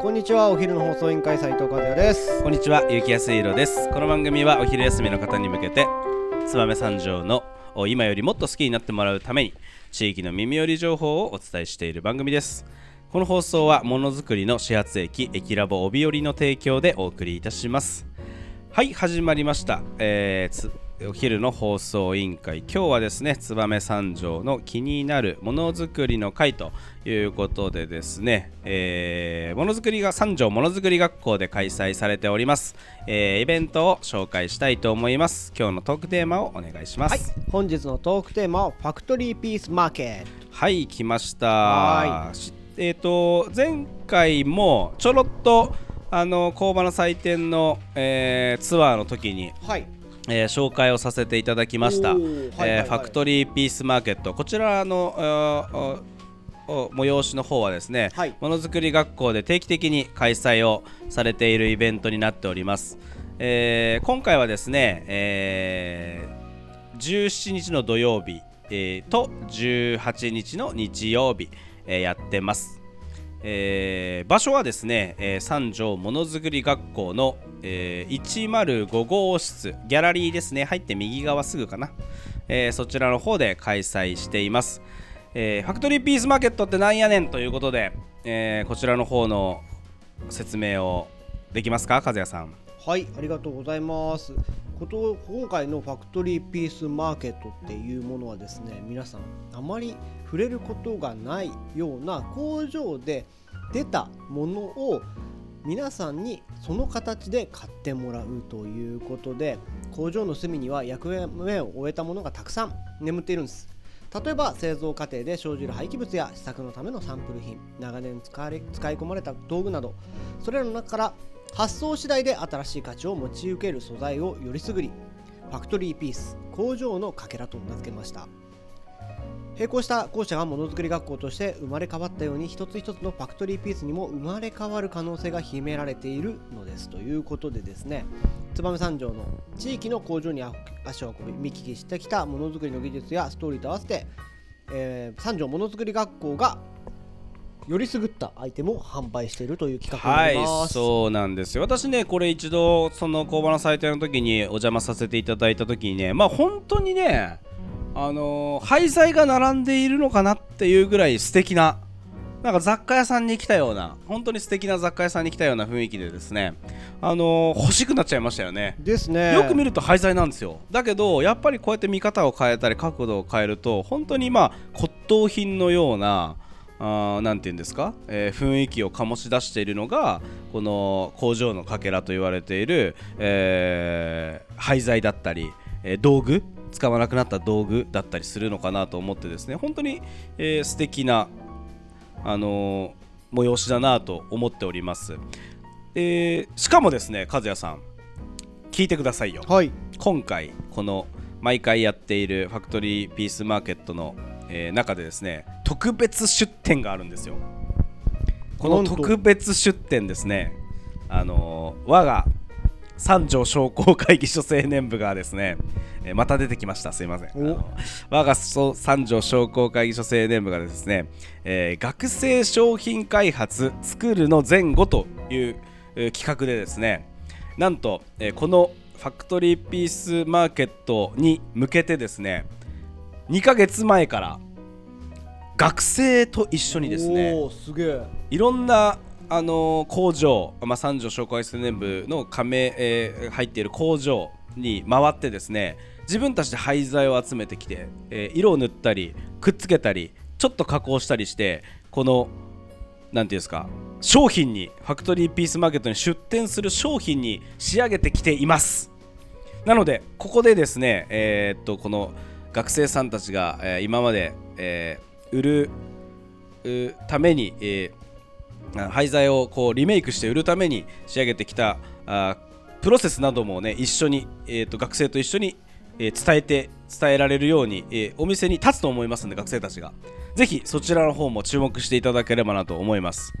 こんにちはお昼の放送委員会斉藤和也ですこんにちは、ゆうきやすいろです。この番組はお昼休みの方に向けて、燕三条の今よりもっと好きになってもらうために、地域の耳寄り情報をお伝えしている番組です。この放送はものづくりの始発駅、駅ラボ帯寄りの提供でお送りいたします。はい、始まりました。えーつお昼の放送委員会。今日はですね燕三条の気になるものづくりの会ということでですね、えーものづくりが三条ものづくり学校で開催されております、えーイベントを紹介したいと思います。今日のトークテーマをお願いしまはい。す本日のトークテーマはファクトリーピースマーケット。はい、来ました。えっ、と前回もちょろっとあの工場の祭典の、えーツアーの時にはいえー紹介をさせていただきました、はいはいはい。えーファクトリーピースマーケット。こちらの催しの方はですね、はい。ものづくり学校で定期的に開催をされているイベントになっております、えー今回はですね、えー17日の土曜日、えーと18日の日曜日、えーやってますえー場所はですね、えー三条ものづくり学校の、えー105号室ギャラリーですね。入って右側すぐかな、えーそちらの方で開催しています、えーファクトリーピースマーケットってなんやねんということで、えーこちらの方の説明をできますか和也さん。はいありがとうございます。こと今回のファクトリーピースマーケットっていうものはですね皆さんあまり触れることがないような工場で出たものを皆さんにその形で買ってもらうということで工場の隅には役目を終えたものがたくさん眠っているんです。例えば製造過程で生じる廃棄物や試作のためのサンプル品長年使われ使い込まれた道具などそれらの中から発送次第で新しい価値を持ち受ける素材をよりすぐりファクトリーピース工場のかけらと名付けました。並行した校舎がものづくり学校として生まれ変わったように一つ一つのファクトリーピースにも生まれ変わる可能性が秘められているのですということでですね。燕三条の地域の工場に足を運び見聞きしてきたものづくりの技術やストーリーと合わせて、えー三条ものづくり学校がよりすぐったアイテムを販売しているという企画になはいります。そうなんですよ私ねこれ一度その工場の祭典の時にお邪魔させていただいた時にねまあ本当にねあのー廃材が並んでいるのかなっていうぐらい素敵ななんか雑貨屋さんに来たような本当に素敵な雑貨屋さんに来たような雰囲気でですねあのー欲しくなっちゃいましたよねですね。よく見ると廃材なんですよだけどやっぱりこうやって見方を変えたり角度を変えると本当にまあ骨董品のようなあーなんて言うんですか、えー雰囲気を醸し出しているのがこの工場のかけらと言われている、えー廃材だったり、えー道具使わなくなった道具だったりするのかなと思ってですね本当に、えー素敵なあのー催しだなと思っております、えーしかもですね和也さん聞いてくださいよ。はい。今回この毎回やっているファクトリーピースマーケットの、えー中でですね特別出店があるんですよ。この特別出店ですねあのー我が三条商工会議所青年部がですね、えーまた出てきました。すいません。我がそ三条商工会議所青年部がですね、えー学生商品開発作るの前後という、えー企画でですねなんと、えーこのファクトリーピースマーケットに向けてですね2ヶ月前から学生と一緒にですねすげえ。いろんな、あのー工場、まあ、三条商工会青年部の加盟、えー入っている工場に回ってですね自分たちで廃材を集めてきて、えー色を塗ったりくっつけたりちょっと加工したりしてこのなんていうんですか商品にファクトリーピースマーケットに出店する商品に仕上げてきていますなのでここでですねえーっとこの学生さんたちが、えー今まで、えー売るために、えー廃材をこうリメイクして売るために仕上げてきたあプロセスなどもね一緒に、えー、と学生と一緒に、えー伝えて伝えられるように、えーお店に立つと思いますので学生たちが。ぜひそちらの方も注目していただければなと思います。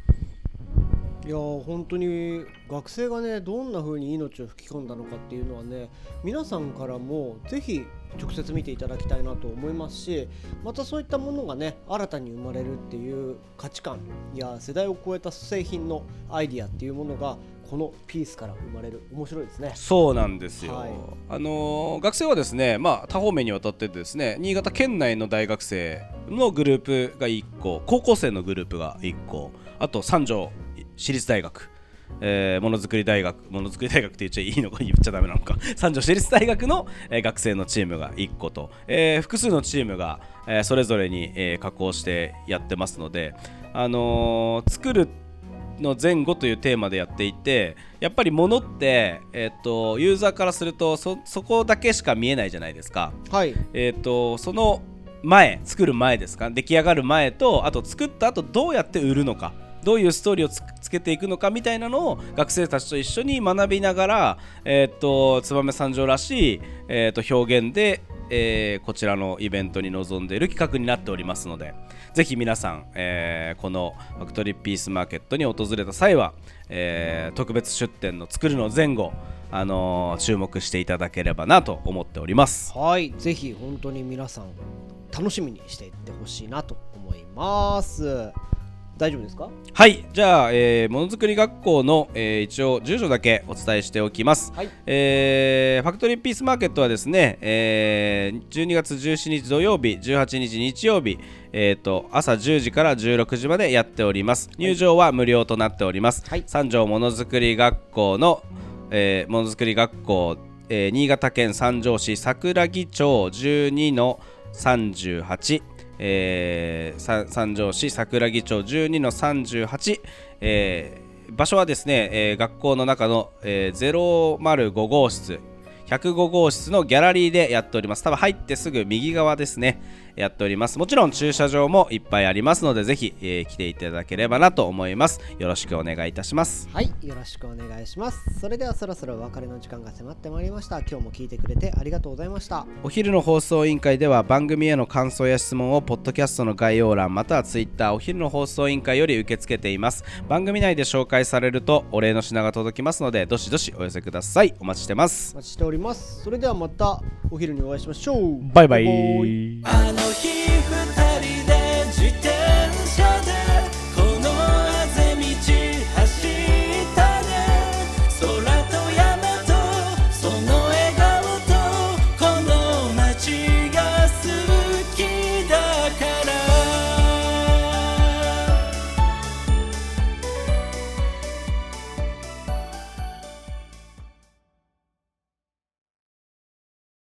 いやー本当に学生がねどんな風に命を吹き込んだのかっていうのはね皆さんからもぜひ直接見ていただきたいなと思いますしまたそういったものがね新たに生まれるっていう価値観や世代を超えた製品のアイディアっていうものがこのピースから生まれる。面白いですね。そうなんですよ、はい。あのー学生はですね、まあ、多方面にわたってですね新潟県内の大学生のグループが1個高校生のグループが1個あと三条市立大学。えーものづくり大学。ものづくり大学って言っちゃいいのか言っちゃダメなのか。三条市立大学の、えー学生のチームが1個と、えー複数のチームが、えーそれぞれに、えー加工してやってますので、あのー作るの前後というテーマでやっていてやっぱり物って、えっとユーザーからするとそそこだけしか見えないじゃないですか。はい。えっとその前作る前ですか？出来上がる前とあと作った後どうやって売るのかどういうストーリーをつけていくのかみたいなのを学生たちと一緒に学びながら、えっと燕三条らしい、えっと表現で、えーこちらのイベントに臨んでいる企画になっておりますのでぜひ皆さん、えーこのファクトリーピースマーケットに訪れた際は、えー特別出店の作るの前後、あのー注目していただければなと思っております。はいぜひ本当に皆さん楽しみにしていってほしいなと思います大丈夫ですか？はい。じゃあ、えーものづくり学校の、えー一応住所だけお伝えしておきます、はい。えーファクトリーピースマーケットはですね、えー12月17日土曜日18日日曜日えー、と朝10時から16時までやっております。入場は無料となっております、はい。三条ものづくり学校の、えーものづくり学校、えー新潟県三条市桜木町12の38えー三条市桜木町12の38、えー場所はですね、えー学校の中の、えー005号室。105号室のギャラリーでやっております。多分入ってすぐ右側ですね。やっております。もちろん駐車場もいっぱいありますのでぜひ、えー来ていただければなと思います。よろしくお願いいたします。はいよろしくお願いします。それではそろそろお別れの時間が迫ってまいりました。今日も聞いてくれてありがとうございました。お昼の放送委員会では番組への感想や質問をポッドキャストの概要欄またはツイッターお昼の放送委員会より受け付けています。番組内で紹介されるとお礼の品が届きますのでどしどしお寄せください。お待ちしてます。お待ちしておりますります。それではまたお昼にお会いしましょう。バイバイ。